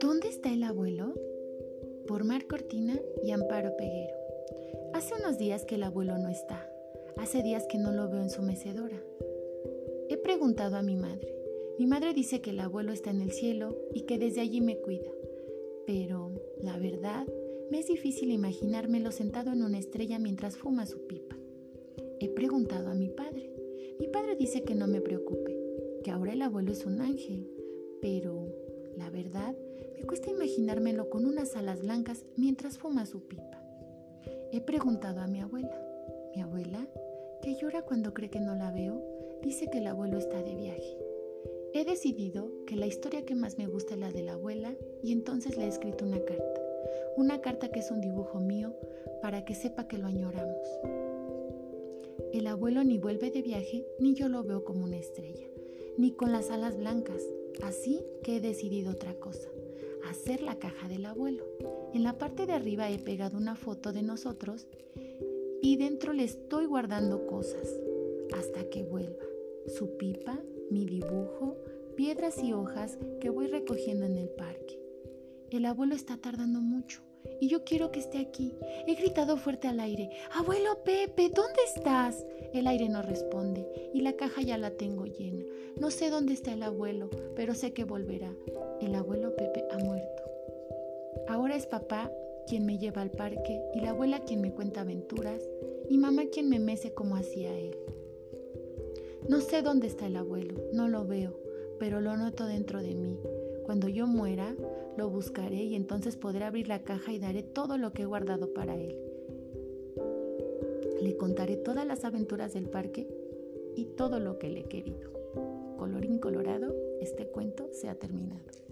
¿Dónde está el abuelo? Por Mar Cortina y Amparo Peguero. Hace unos días que el abuelo no está. Hace días que no lo veo en su mecedora. He preguntado a mi madre. Mi madre dice que el abuelo está en el cielo y que desde allí me cuida. Pero, la verdad, me es difícil imaginármelo sentado en una estrella mientras fuma su pipa. He preguntado a mi padre. Mi padre dice que no me preocupe, que ahora el abuelo es un ángel, pero la verdad me cuesta imaginármelo con unas alas blancas mientras fuma su pipa. He preguntado a mi abuela. Mi abuela, que llora cuando cree que no la veo, dice que el abuelo está de viaje. He decidido que la historia que más me gusta es la de la abuela y entonces le he escrito una carta. Una carta que es un dibujo mío para que sepa que lo añoramos. El abuelo ni vuelve de viaje ni yo lo veo como una estrella, ni con las alas blancas, así que he decidido otra cosa, hacer la caja del abuelo. En la parte de arriba he pegado una foto de nosotros y dentro le estoy guardando cosas hasta que vuelva. Su pipa, mi dibujo, piedras y hojas que voy recogiendo en el parque. El abuelo está tardando mucho y yo quiero que esté aquí. He gritado fuerte al aire, Abuelo Pepe, ¿dónde estás? El aire no responde y la caja ya la tengo llena. No sé dónde está el abuelo, pero sé que volverá. El abuelo Pepe ha muerto. Ahora es papá quien me lleva al parque y la abuela quien me cuenta aventuras y mamá quien me mece como hacía él. No sé dónde está el abuelo, no lo veo, pero lo noto dentro de mí. Cuando yo muera, lo buscaré y entonces podré abrir la caja y daré todo lo que he guardado para él. Le contaré todas las aventuras del parque y todo lo que le he querido. Colorín colorado, este cuento se ha terminado.